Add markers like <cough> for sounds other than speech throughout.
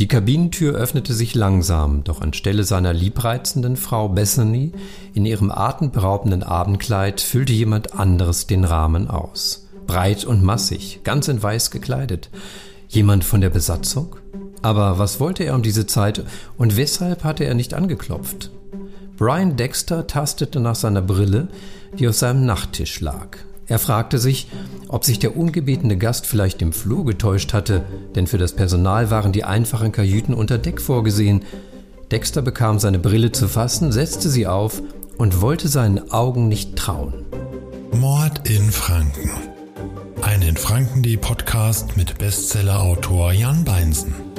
Die Kabinentür öffnete sich langsam, doch anstelle seiner liebreizenden Frau Bethany in ihrem atemberaubenden Abendkleid füllte jemand anderes den Rahmen aus. Breit und massig, ganz in weiß gekleidet. Jemand von der Besatzung? Aber was wollte er um diese Zeit und weshalb hatte er nicht angeklopft? Brian Dexter tastete nach seiner Brille, die auf seinem Nachttisch lag. Er fragte sich, ob sich der ungebetene Gast vielleicht im Flur getäuscht hatte, denn für das Personal waren die einfachen Kajüten unter Deck vorgesehen. Dexter bekam seine Brille zu fassen, setzte sie auf und wollte seinen Augen nicht trauen. Mord in Franken. Ein in Franken.de Podcast mit Bestsellerautor Jan Beinsen.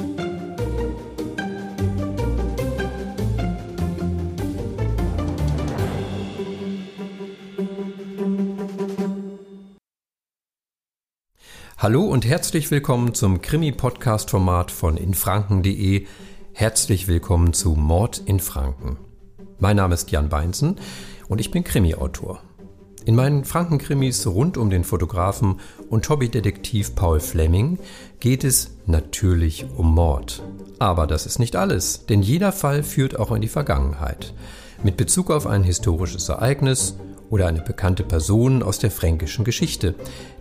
Hallo und herzlich willkommen zum Krimi-Podcast-Format von infranken.de. Herzlich willkommen zu Mord in Franken. Mein Name ist Jan Beinzen und ich bin Krimi-Autor. In meinen Franken-Krimis rund um den Fotografen und Hobbydetektiv Paul Fleming geht es natürlich um Mord. Aber das ist nicht alles, denn jeder Fall führt auch in die Vergangenheit. Mit Bezug auf ein historisches Ereignis oder eine bekannte Person aus der fränkischen Geschichte.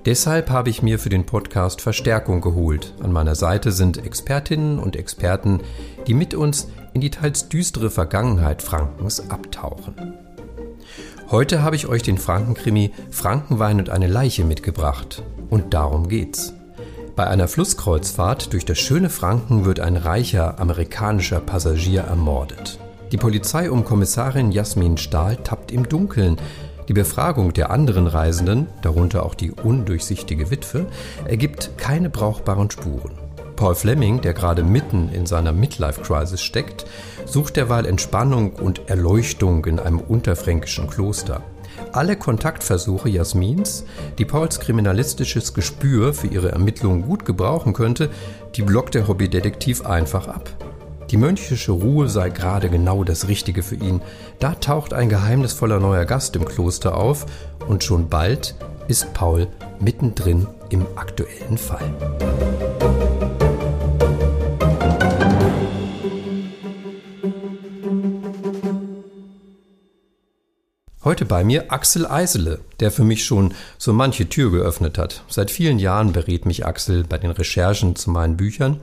Deshalb habe ich mir für den Podcast Verstärkung geholt. An meiner Seite sind Expertinnen und Experten, die mit uns in die teils düstere Vergangenheit Frankens abtauchen. Heute habe ich euch den Frankenkrimi Frankenwein und eine Leiche mitgebracht. Und darum geht's. Bei einer Flusskreuzfahrt durch das schöne Franken wird ein reicher amerikanischer Passagier ermordet. Die Polizei um Kommissarin Jasmin Stahl tappt im Dunkeln, die Befragung der anderen Reisenden, darunter auch die undurchsichtige Witwe, ergibt keine brauchbaren Spuren. Paul Fleming, der gerade mitten in seiner Midlife-Crisis steckt, sucht derweil Entspannung und Erleuchtung in einem unterfränkischen Kloster. Alle Kontaktversuche Jasmins, die Pauls kriminalistisches Gespür für ihre Ermittlungen gut gebrauchen könnte, die blockt der Hobbydetektiv einfach ab. Die mönchische Ruhe sei gerade genau das Richtige für ihn. Da taucht ein geheimnisvoller neuer Gast im Kloster auf und schon bald ist Paul mittendrin im aktuellen Fall. Heute bei mir Axel Eisele, der für mich schon so manche Tür geöffnet hat. Seit vielen Jahren berät mich Axel bei den Recherchen zu meinen Büchern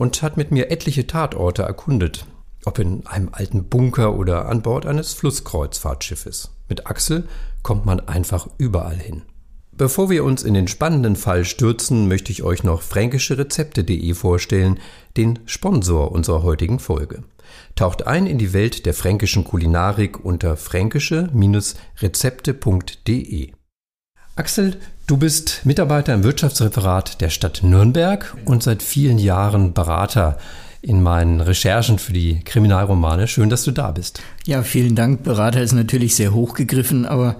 und hat mit mir etliche Tatorte erkundet, ob in einem alten Bunker oder an Bord eines Flusskreuzfahrtschiffes. Mit Axel kommt man einfach überall hin. Bevor wir uns in den spannenden Fall stürzen, möchte ich euch noch fränkischerezepte.de vorstellen, den Sponsor unserer heutigen Folge. Taucht ein in die Welt der fränkischen Kulinarik unter fränkische-rezepte.de. Axel, du bist Mitarbeiter im Wirtschaftsreferat der Stadt Nürnberg und seit vielen Jahren Berater in meinen Recherchen für die Kriminalromane. Schön, dass du da bist. Ja, vielen Dank. Berater ist natürlich sehr hochgegriffen, aber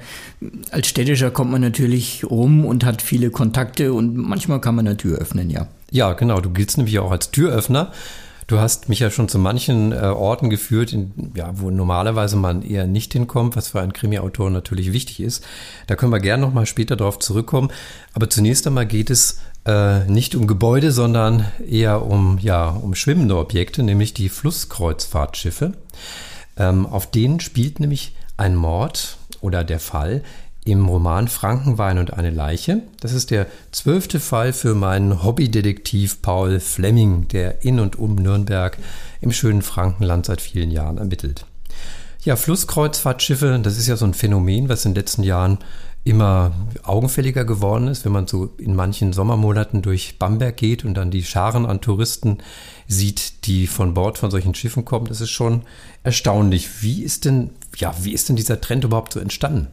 als Städtischer kommt man natürlich rum und hat viele Kontakte und manchmal kann man eine Tür öffnen, ja. Ja, genau. Du giltst nämlich auch als Türöffner. Du hast mich ja schon zu manchen äh, Orten geführt, in, ja, wo normalerweise man eher nicht hinkommt, was für einen Krimi-Autor natürlich wichtig ist. Da können wir gerne nochmal später darauf zurückkommen. Aber zunächst einmal geht es äh, nicht um Gebäude, sondern eher um, ja, um schwimmende Objekte, nämlich die Flusskreuzfahrtschiffe. Ähm, auf denen spielt nämlich ein Mord oder der Fall im Roman Frankenwein und eine Leiche. Das ist der zwölfte Fall für meinen Hobbydetektiv Paul Fleming, der in und um Nürnberg im schönen Frankenland seit vielen Jahren ermittelt. Ja, Flusskreuzfahrtschiffe, das ist ja so ein Phänomen, was in den letzten Jahren immer augenfälliger geworden ist, wenn man so in manchen Sommermonaten durch Bamberg geht und dann die Scharen an Touristen sieht, die von Bord von solchen Schiffen kommen. Das ist schon erstaunlich. Wie ist denn, ja, wie ist denn dieser Trend überhaupt so entstanden?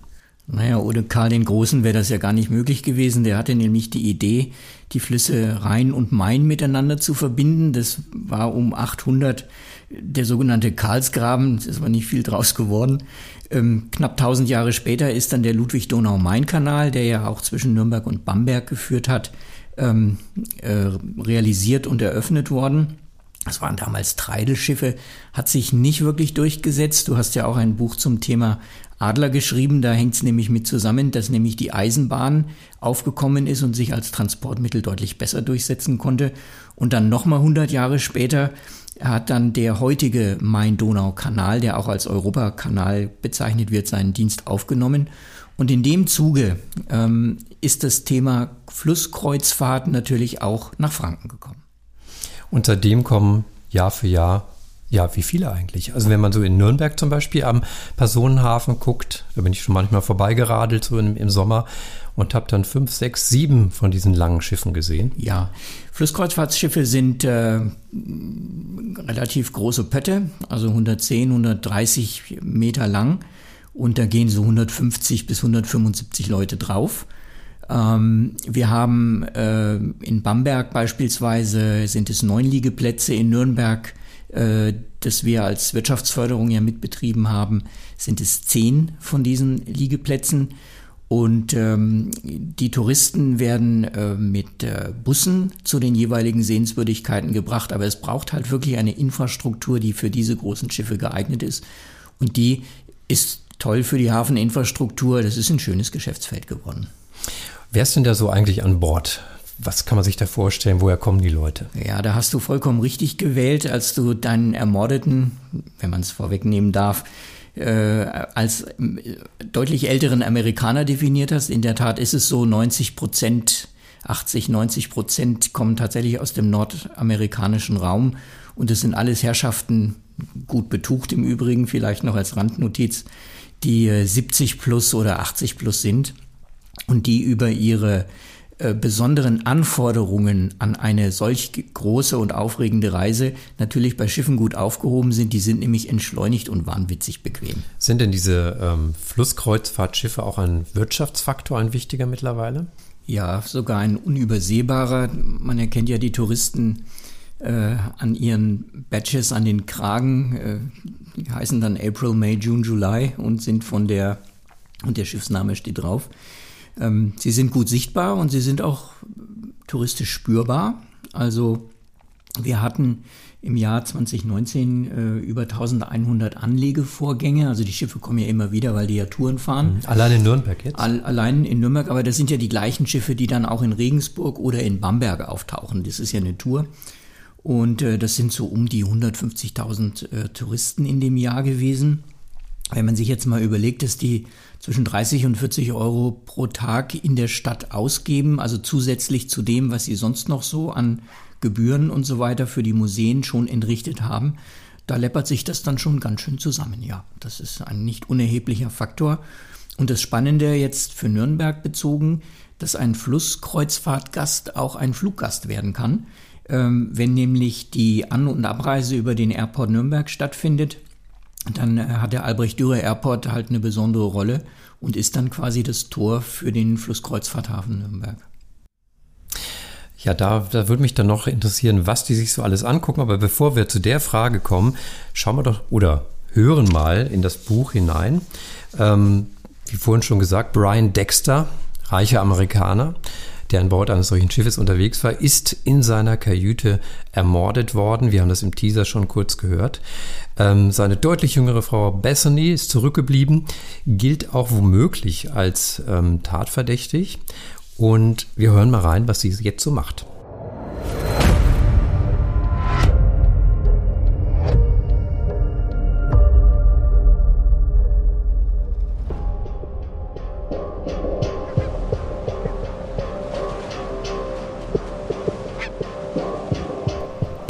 Naja, ohne Karl den Großen wäre das ja gar nicht möglich gewesen. Der hatte nämlich die Idee, die Flüsse Rhein und Main miteinander zu verbinden. Das war um 800 der sogenannte Karlsgraben. Das war nicht viel draus geworden. Ähm, knapp 1000 Jahre später ist dann der Ludwig-Donau-Main-Kanal, der ja auch zwischen Nürnberg und Bamberg geführt hat, ähm, äh, realisiert und eröffnet worden. Das waren damals Treidelschiffe, hat sich nicht wirklich durchgesetzt. Du hast ja auch ein Buch zum Thema Adler geschrieben, da hängt es nämlich mit zusammen, dass nämlich die Eisenbahn aufgekommen ist und sich als Transportmittel deutlich besser durchsetzen konnte. Und dann nochmal 100 Jahre später hat dann der heutige Main-Donau-Kanal, der auch als Europakanal bezeichnet wird, seinen Dienst aufgenommen. Und in dem Zuge ähm, ist das Thema Flusskreuzfahrt natürlich auch nach Franken gekommen. Und seitdem kommen Jahr für Jahr ja, wie viele eigentlich? Also wenn man so in Nürnberg zum Beispiel am Personenhafen guckt, da bin ich schon manchmal vorbeigeradelt, so im, im Sommer, und habe dann fünf, sechs, sieben von diesen langen Schiffen gesehen. Ja, Flusskreuzfahrtschiffe sind äh, relativ große Pötte, also 110, 130 Meter lang. Und da gehen so 150 bis 175 Leute drauf. Ähm, wir haben äh, in Bamberg beispielsweise sind es neun Liegeplätze, in Nürnberg äh, das wir als Wirtschaftsförderung ja mitbetrieben haben, sind es zehn von diesen Liegeplätzen. Und ähm, die Touristen werden äh, mit äh, Bussen zu den jeweiligen Sehenswürdigkeiten gebracht, aber es braucht halt wirklich eine Infrastruktur, die für diese großen Schiffe geeignet ist. Und die ist toll für die Hafeninfrastruktur. Das ist ein schönes Geschäftsfeld geworden. Wer ist denn da so eigentlich an Bord? Was kann man sich da vorstellen? Woher kommen die Leute? Ja, da hast du vollkommen richtig gewählt, als du deinen Ermordeten, wenn man es vorwegnehmen darf, äh, als äh, deutlich älteren Amerikaner definiert hast. In der Tat ist es so, 90 Prozent, 80, 90 Prozent kommen tatsächlich aus dem nordamerikanischen Raum. Und es sind alles Herrschaften, gut betucht im Übrigen, vielleicht noch als Randnotiz, die 70 äh, plus oder 80 plus sind und die über ihre äh, besonderen Anforderungen an eine solch große und aufregende Reise natürlich bei Schiffen gut aufgehoben sind. Die sind nämlich entschleunigt und wahnwitzig bequem. Sind denn diese ähm, Flusskreuzfahrtschiffe auch ein Wirtschaftsfaktor, ein wichtiger mittlerweile? Ja, sogar ein unübersehbarer. Man erkennt ja die Touristen äh, an ihren Badges, an den Kragen. Äh, die heißen dann April, May, June, July und sind von der, und der Schiffsname steht drauf, ähm, sie sind gut sichtbar und sie sind auch touristisch spürbar. Also wir hatten im Jahr 2019 äh, über 1100 Anlegevorgänge. Also die Schiffe kommen ja immer wieder, weil die ja Touren fahren. Mhm. Allein in Nürnberg jetzt? All, allein in Nürnberg, aber das sind ja die gleichen Schiffe, die dann auch in Regensburg oder in Bamberg auftauchen. Das ist ja eine Tour. Und äh, das sind so um die 150.000 äh, Touristen in dem Jahr gewesen. Wenn man sich jetzt mal überlegt, dass die zwischen 30 und 40 Euro pro Tag in der Stadt ausgeben, also zusätzlich zu dem, was sie sonst noch so an Gebühren und so weiter für die Museen schon entrichtet haben, da läppert sich das dann schon ganz schön zusammen. Ja, das ist ein nicht unerheblicher Faktor. Und das Spannende jetzt für Nürnberg bezogen, dass ein Flusskreuzfahrtgast auch ein Fluggast werden kann. Ähm, wenn nämlich die An- und Abreise über den Airport Nürnberg stattfindet, dann äh, hat der Albrecht-Dürer Airport halt eine besondere Rolle und ist dann quasi das Tor für den Flusskreuzfahrthafen Nürnberg. Ja, da, da würde mich dann noch interessieren, was die sich so alles angucken. Aber bevor wir zu der Frage kommen, schauen wir doch oder hören mal in das Buch hinein. Ähm, wie vorhin schon gesagt, Brian Dexter, reicher Amerikaner, der an Bord eines solchen Schiffes unterwegs war, ist in seiner Kajüte ermordet worden. Wir haben das im Teaser schon kurz gehört. Ähm, seine deutlich jüngere Frau Bethany ist zurückgeblieben, gilt auch womöglich als ähm, tatverdächtig. Und wir hören mal rein, was sie jetzt so macht.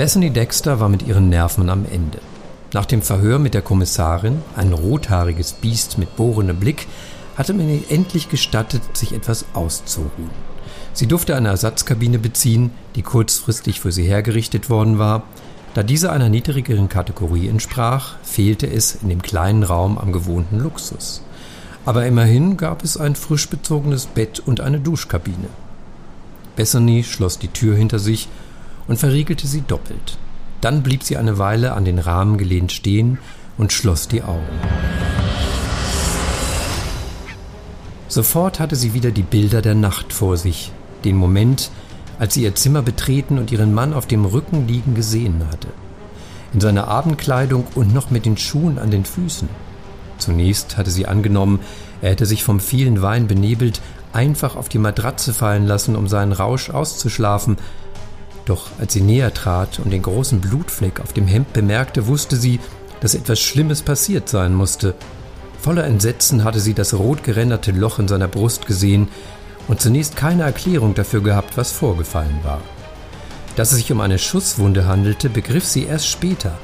Bethany Dexter war mit ihren Nerven am Ende. Nach dem Verhör mit der Kommissarin, ein rothaariges Biest mit bohrendem Blick, hatte man ihr endlich gestattet, sich etwas auszuruhen. Sie durfte eine Ersatzkabine beziehen, die kurzfristig für sie hergerichtet worden war. Da diese einer niedrigeren Kategorie entsprach, fehlte es in dem kleinen Raum am gewohnten Luxus. Aber immerhin gab es ein frisch bezogenes Bett und eine Duschkabine. Bethany schloss die Tür hinter sich und verriegelte sie doppelt. Dann blieb sie eine Weile an den Rahmen gelehnt stehen und schloss die Augen. Sofort hatte sie wieder die Bilder der Nacht vor sich, den Moment, als sie ihr Zimmer betreten und ihren Mann auf dem Rücken liegen gesehen hatte. in seiner Abendkleidung und noch mit den Schuhen an den Füßen. Zunächst hatte sie angenommen, er hätte sich vom vielen Wein benebelt, einfach auf die Matratze fallen lassen, um seinen Rausch auszuschlafen. Doch als sie näher trat und den großen Blutfleck auf dem Hemd bemerkte, wusste sie, dass etwas Schlimmes passiert sein musste. Voller Entsetzen hatte sie das rot geränderte Loch in seiner Brust gesehen und zunächst keine Erklärung dafür gehabt, was vorgefallen war. Dass es sich um eine Schusswunde handelte, begriff sie erst später.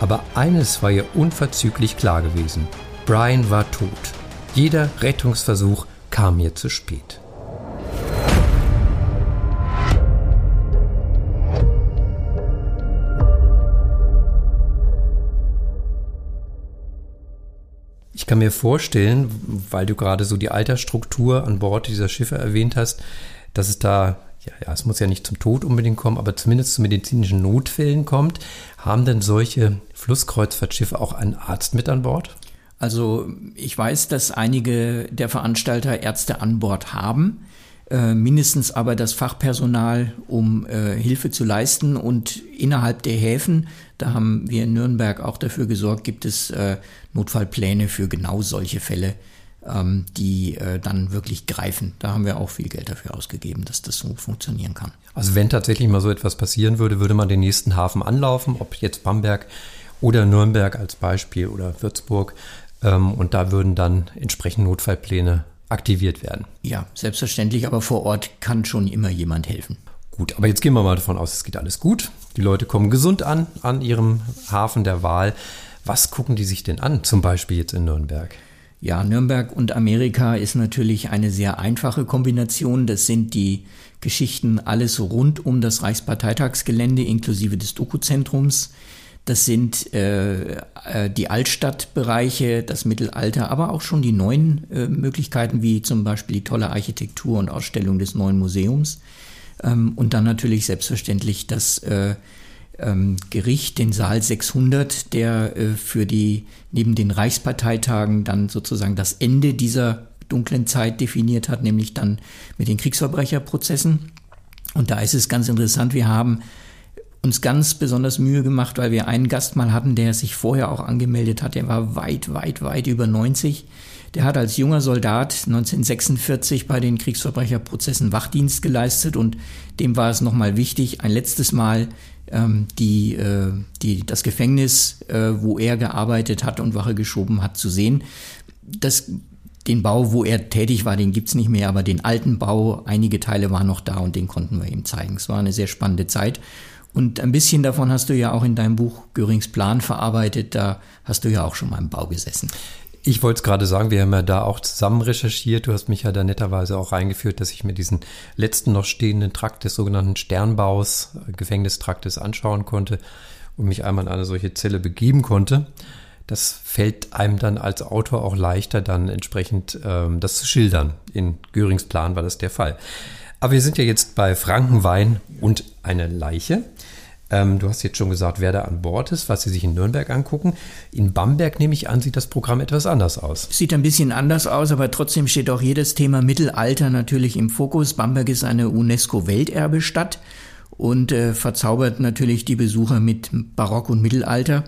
Aber eines war ihr unverzüglich klar gewesen. Brian war tot. Jeder Rettungsversuch kam ihr zu spät. Ich kann mir vorstellen, weil du gerade so die Altersstruktur an Bord dieser Schiffe erwähnt hast, dass es da, ja, ja, es muss ja nicht zum Tod unbedingt kommen, aber zumindest zu medizinischen Notfällen kommt. Haben denn solche Flusskreuzfahrtschiffe auch einen Arzt mit an Bord? Also ich weiß, dass einige der Veranstalter Ärzte an Bord haben, äh, mindestens aber das Fachpersonal, um äh, Hilfe zu leisten. Und innerhalb der Häfen, da haben wir in Nürnberg auch dafür gesorgt, gibt es äh, Notfallpläne für genau solche Fälle, ähm, die äh, dann wirklich greifen. Da haben wir auch viel Geld dafür ausgegeben, dass das so funktionieren kann. Also wenn tatsächlich mal so etwas passieren würde, würde man den nächsten Hafen anlaufen, ob jetzt Bamberg oder Nürnberg als Beispiel oder Würzburg. Ähm, und da würden dann entsprechend Notfallpläne aktiviert werden. Ja, selbstverständlich, aber vor Ort kann schon immer jemand helfen. Gut, aber jetzt gehen wir mal davon aus, es geht alles gut. Die Leute kommen gesund an, an ihrem Hafen der Wahl. Was gucken die sich denn an, zum Beispiel jetzt in Nürnberg? Ja, Nürnberg und Amerika ist natürlich eine sehr einfache Kombination. Das sind die Geschichten alles rund um das Reichsparteitagsgelände inklusive des Dokuzentrums. Das sind äh, äh, die Altstadtbereiche, das Mittelalter, aber auch schon die neuen äh, Möglichkeiten, wie zum Beispiel die tolle Architektur und Ausstellung des neuen Museums. Ähm, und dann natürlich selbstverständlich das äh, ähm, Gericht, den Saal 600, der äh, für die neben den Reichsparteitagen dann sozusagen das Ende dieser dunklen Zeit definiert hat, nämlich dann mit den Kriegsverbrecherprozessen. Und da ist es ganz interessant, wir haben uns ganz besonders Mühe gemacht, weil wir einen Gast mal hatten, der sich vorher auch angemeldet hat. Der war weit, weit, weit über 90. Der hat als junger Soldat 1946 bei den Kriegsverbrecherprozessen Wachdienst geleistet und dem war es nochmal wichtig, ein letztes Mal ähm, die, äh, die, das Gefängnis, äh, wo er gearbeitet hat und Wache geschoben hat, zu sehen. Das den Bau, wo er tätig war, den gibt's nicht mehr, aber den alten Bau, einige Teile waren noch da und den konnten wir ihm zeigen. Es war eine sehr spannende Zeit. Und ein bisschen davon hast du ja auch in deinem Buch Görings Plan verarbeitet. Da hast du ja auch schon mal im Bau gesessen. Ich wollte es gerade sagen, wir haben ja da auch zusammen recherchiert. Du hast mich ja da netterweise auch reingeführt, dass ich mir diesen letzten noch stehenden Trakt des sogenannten Sternbaus, äh, Gefängnistraktes anschauen konnte und mich einmal in eine solche Zelle begeben konnte. Das fällt einem dann als Autor auch leichter, dann entsprechend ähm, das zu schildern. In Görings Plan war das der Fall. Aber wir sind ja jetzt bei Frankenwein und eine Leiche. Ähm, du hast jetzt schon gesagt, wer da an Bord ist, was Sie sich in Nürnberg angucken. In Bamberg nehme ich an, sieht das Programm etwas anders aus. Sieht ein bisschen anders aus, aber trotzdem steht auch jedes Thema Mittelalter natürlich im Fokus. Bamberg ist eine UNESCO-Welterbestadt und äh, verzaubert natürlich die Besucher mit Barock und Mittelalter.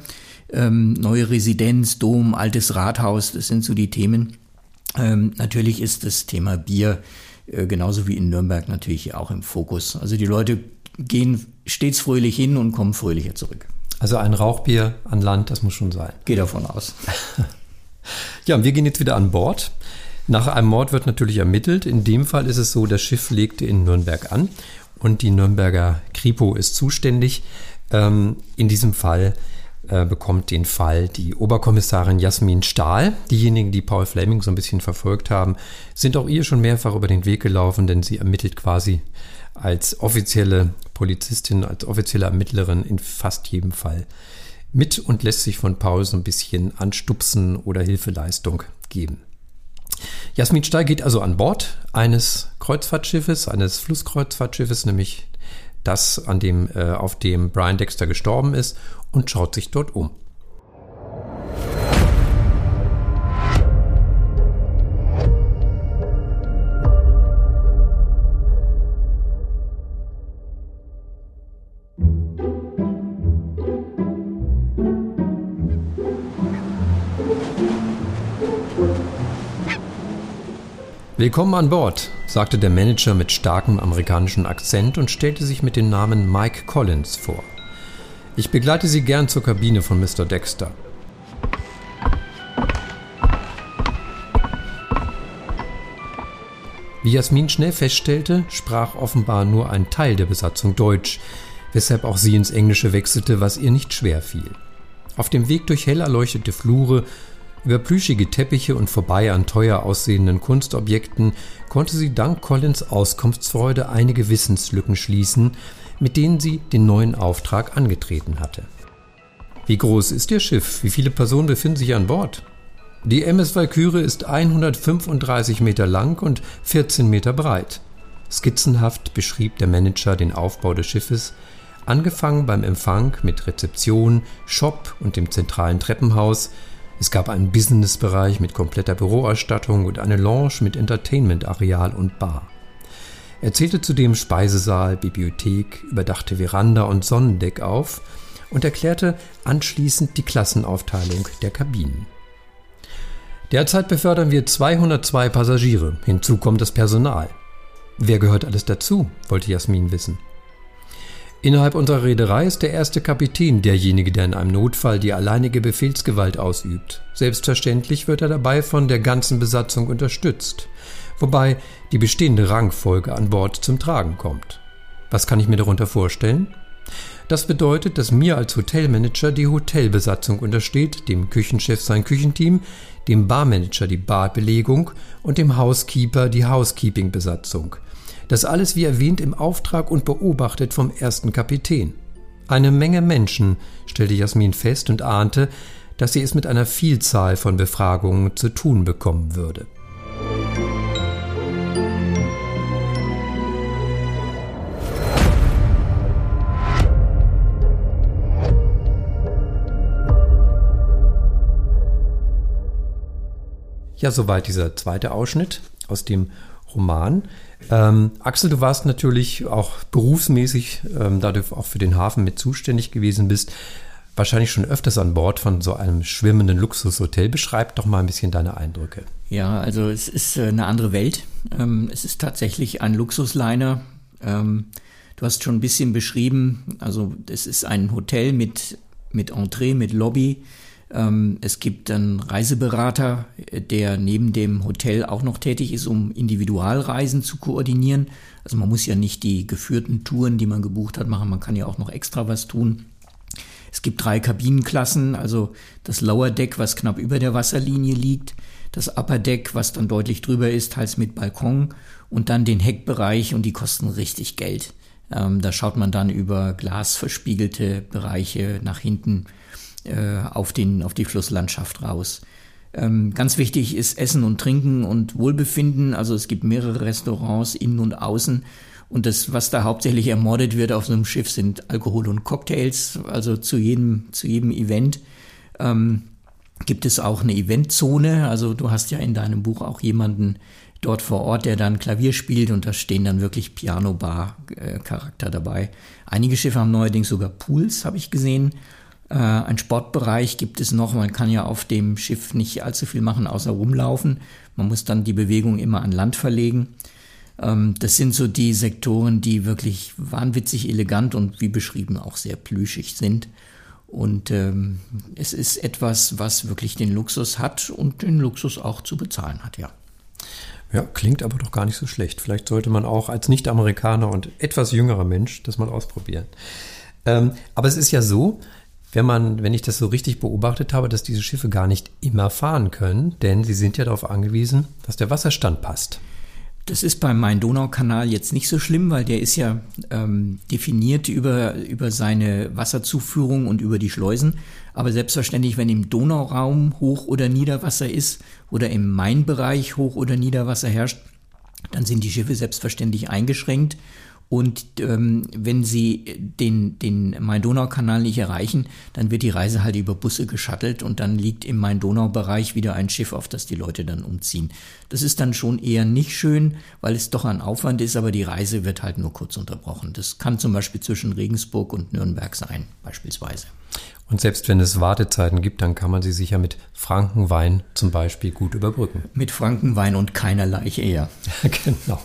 Ähm, neue Residenz, Dom, altes Rathaus, das sind so die Themen. Ähm, natürlich ist das Thema Bier genauso wie in Nürnberg natürlich auch im Fokus. Also die Leute gehen stets fröhlich hin und kommen fröhlicher zurück. Also ein Rauchbier an Land, das muss schon sein. Geht davon aus. <laughs> ja, und wir gehen jetzt wieder an Bord. Nach einem Mord wird natürlich ermittelt. In dem Fall ist es so, das Schiff legte in Nürnberg an und die Nürnberger Kripo ist zuständig. Ähm, in diesem Fall äh, bekommt den Fall die Oberkommissarin Jasmin Stahl. Diejenigen, die Paul Fleming so ein bisschen verfolgt haben, sind auch ihr schon mehrfach über den Weg gelaufen, denn sie ermittelt quasi als offizielle Polizistin, als offizielle Ermittlerin in fast jedem Fall mit und lässt sich von Paul so ein bisschen anstupsen oder Hilfeleistung geben. Jasmin Stahl geht also an Bord eines Kreuzfahrtschiffes, eines Flusskreuzfahrtschiffes, nämlich das, an dem, äh, auf dem Brian Dexter gestorben ist, und schaut sich dort um. Willkommen an Bord, sagte der Manager mit starkem amerikanischen Akzent und stellte sich mit dem Namen Mike Collins vor. Ich begleite Sie gern zur Kabine von Mr. Dexter. Wie Jasmin schnell feststellte, sprach offenbar nur ein Teil der Besatzung Deutsch, weshalb auch sie ins Englische wechselte, was ihr nicht schwer fiel. Auf dem Weg durch hell erleuchtete Flure, über plüschige Teppiche und vorbei an teuer aussehenden Kunstobjekten konnte sie dank Collins Auskunftsfreude einige Wissenslücken schließen, mit denen sie den neuen Auftrag angetreten hatte. Wie groß ist Ihr Schiff? Wie viele Personen befinden sich an Bord? Die MS Valkyrie ist 135 Meter lang und 14 Meter breit. Skizzenhaft beschrieb der Manager den Aufbau des Schiffes, angefangen beim Empfang mit Rezeption, Shop und dem zentralen Treppenhaus. Es gab einen Businessbereich mit kompletter Büroausstattung und eine Lounge mit Entertainment-Areal und Bar. Er zählte zudem Speisesaal, Bibliothek, überdachte Veranda und Sonnendeck auf und erklärte anschließend die Klassenaufteilung der Kabinen. Derzeit befördern wir 202 Passagiere, hinzu kommt das Personal. Wer gehört alles dazu? wollte Jasmin wissen. Innerhalb unserer Reederei ist der erste Kapitän derjenige, der in einem Notfall die alleinige Befehlsgewalt ausübt. Selbstverständlich wird er dabei von der ganzen Besatzung unterstützt wobei die bestehende Rangfolge an Bord zum Tragen kommt. Was kann ich mir darunter vorstellen? Das bedeutet, dass mir als Hotelmanager die Hotelbesatzung untersteht, dem Küchenchef sein Küchenteam, dem Barmanager die Badbelegung und dem Housekeeper die Housekeeping-Besatzung. Das alles wie erwähnt im Auftrag und beobachtet vom ersten Kapitän. Eine Menge Menschen, stellte Jasmin fest und ahnte, dass sie es mit einer Vielzahl von Befragungen zu tun bekommen würde. Ja, soweit dieser zweite Ausschnitt aus dem Roman. Ähm, Axel, du warst natürlich auch berufsmäßig, ähm, da du auch für den Hafen mit zuständig gewesen bist, wahrscheinlich schon öfters an Bord von so einem schwimmenden Luxushotel. Beschreib doch mal ein bisschen deine Eindrücke. Ja, also es ist äh, eine andere Welt. Ähm, es ist tatsächlich ein Luxusliner. Ähm, du hast schon ein bisschen beschrieben, also es ist ein Hotel mit, mit Entree, mit Lobby es gibt einen Reiseberater, der neben dem Hotel auch noch tätig ist, um Individualreisen zu koordinieren. Also man muss ja nicht die geführten Touren, die man gebucht hat, machen. Man kann ja auch noch extra was tun. Es gibt drei Kabinenklassen, also das Lower Deck, was knapp über der Wasserlinie liegt, das Upper Deck, was dann deutlich drüber ist, teils mit Balkon und dann den Heckbereich und die kosten richtig Geld. Ähm, da schaut man dann über glasverspiegelte Bereiche nach hinten äh, auf, den, auf die Flusslandschaft raus. Ähm, ganz wichtig ist Essen und Trinken und Wohlbefinden. Also es gibt mehrere Restaurants innen und außen. Und das, was da hauptsächlich ermordet wird auf so einem Schiff, sind Alkohol und Cocktails. Also zu jedem, zu jedem Event ähm, gibt es auch eine Eventzone. Also du hast ja in deinem Buch auch jemanden dort vor Ort, der dann Klavier spielt und da stehen dann wirklich Piano-Bar-Charakter dabei. Einige Schiffe haben neuerdings sogar Pools, habe ich gesehen. Äh, ein Sportbereich gibt es noch. Man kann ja auf dem Schiff nicht allzu viel machen, außer rumlaufen. Man muss dann die Bewegung immer an Land verlegen. Ähm, das sind so die Sektoren, die wirklich wahnwitzig elegant und wie beschrieben auch sehr plüschig sind. Und ähm, es ist etwas, was wirklich den Luxus hat und den Luxus auch zu bezahlen hat, ja. Ja, klingt aber doch gar nicht so schlecht. Vielleicht sollte man auch als Nicht-Amerikaner und etwas jüngerer Mensch das mal ausprobieren. Ähm, aber es ist ja so, wenn man, wenn ich das so richtig beobachtet habe, dass diese Schiffe gar nicht immer fahren können, denn sie sind ja darauf angewiesen, dass der Wasserstand passt. Das ist beim Main-Donau-Kanal jetzt nicht so schlimm, weil der ist ja ähm, definiert über, über seine Wasserzuführung und über die Schleusen. Aber selbstverständlich, wenn im Donauraum Hoch- oder Niederwasser ist oder im Main-Bereich Hoch- oder Niederwasser herrscht, dann sind die Schiffe selbstverständlich eingeschränkt und ähm, wenn Sie den, den Main-Donau-Kanal nicht erreichen, dann wird die Reise halt über Busse geschattelt und dann liegt im Main-Donau-Bereich wieder ein Schiff, auf das die Leute dann umziehen. Das ist dann schon eher nicht schön, weil es doch ein Aufwand ist, aber die Reise wird halt nur kurz unterbrochen. Das kann zum Beispiel zwischen Regensburg und Nürnberg sein, beispielsweise. Und selbst wenn es Wartezeiten gibt, dann kann man sie sicher mit Frankenwein zum Beispiel gut überbrücken. Mit Frankenwein und keiner Leiche eher. <laughs> genau.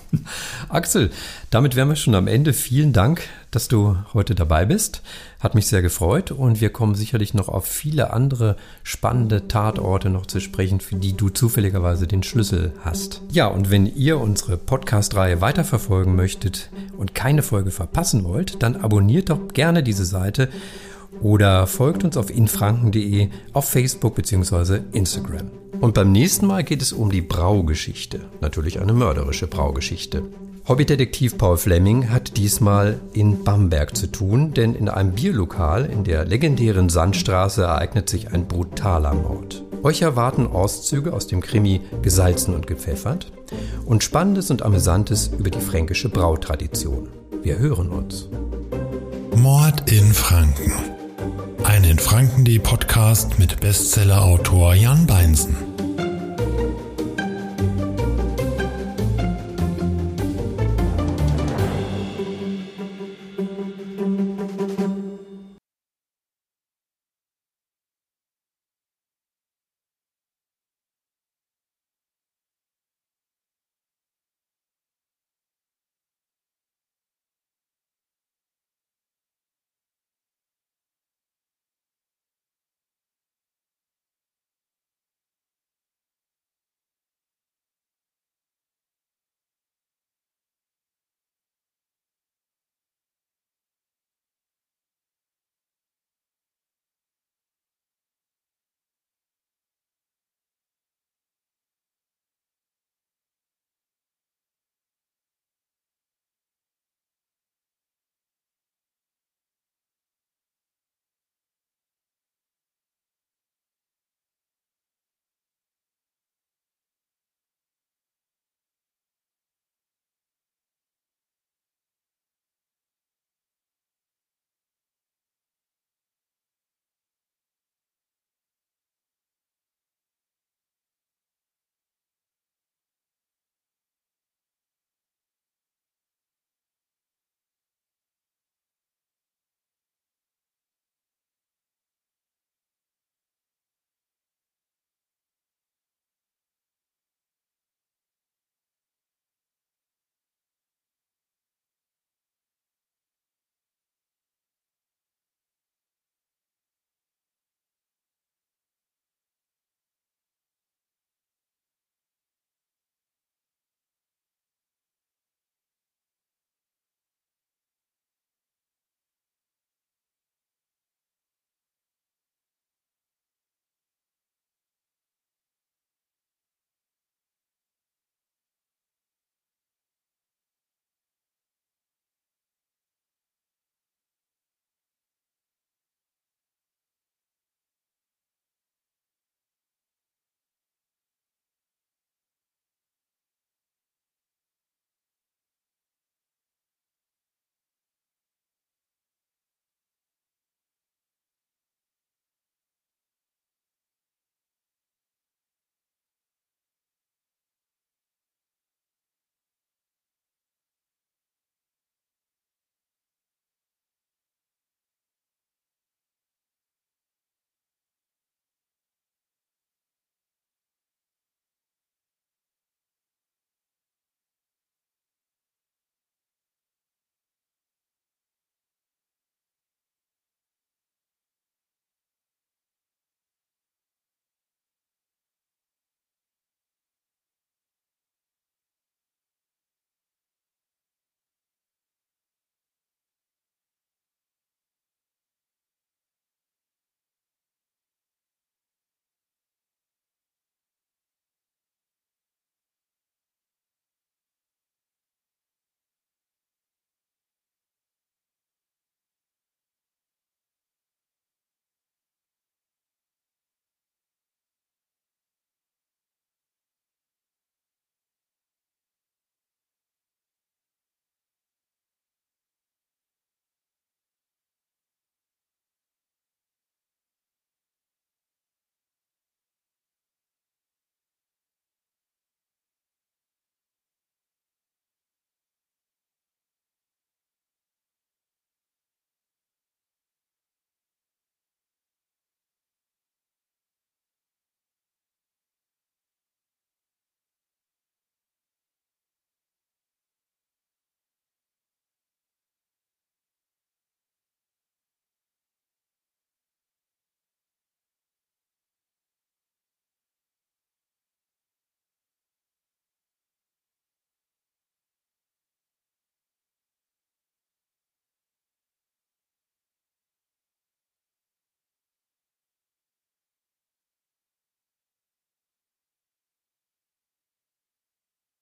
Axel, damit wären wir schon am Ende. Vielen Dank, dass du heute dabei bist. Hat mich sehr gefreut und wir kommen sicherlich noch auf viele andere spannende Tatorte noch zu sprechen, für die du zufälligerweise den Schlüssel hast. Ja, und wenn ihr unsere Podcast-Reihe weiterverfolgen möchtet und keine Folge verpassen wollt, dann abonniert doch gerne diese Seite oder folgt uns auf infranken.de auf Facebook bzw. Instagram. Und beim nächsten Mal geht es um die Braugeschichte. Natürlich eine mörderische Braugeschichte. Hobbydetektiv Paul Fleming hat diesmal in Bamberg zu tun, denn in einem Bierlokal in der legendären Sandstraße ereignet sich ein brutaler Mord. Euch erwarten Auszüge aus dem Krimi Gesalzen und gepfeffert und Spannendes und Amüsantes über die fränkische Brautradition. Wir hören uns. Mord in Franken. Ein in Franken.de Podcast mit Bestsellerautor Jan Beinsen.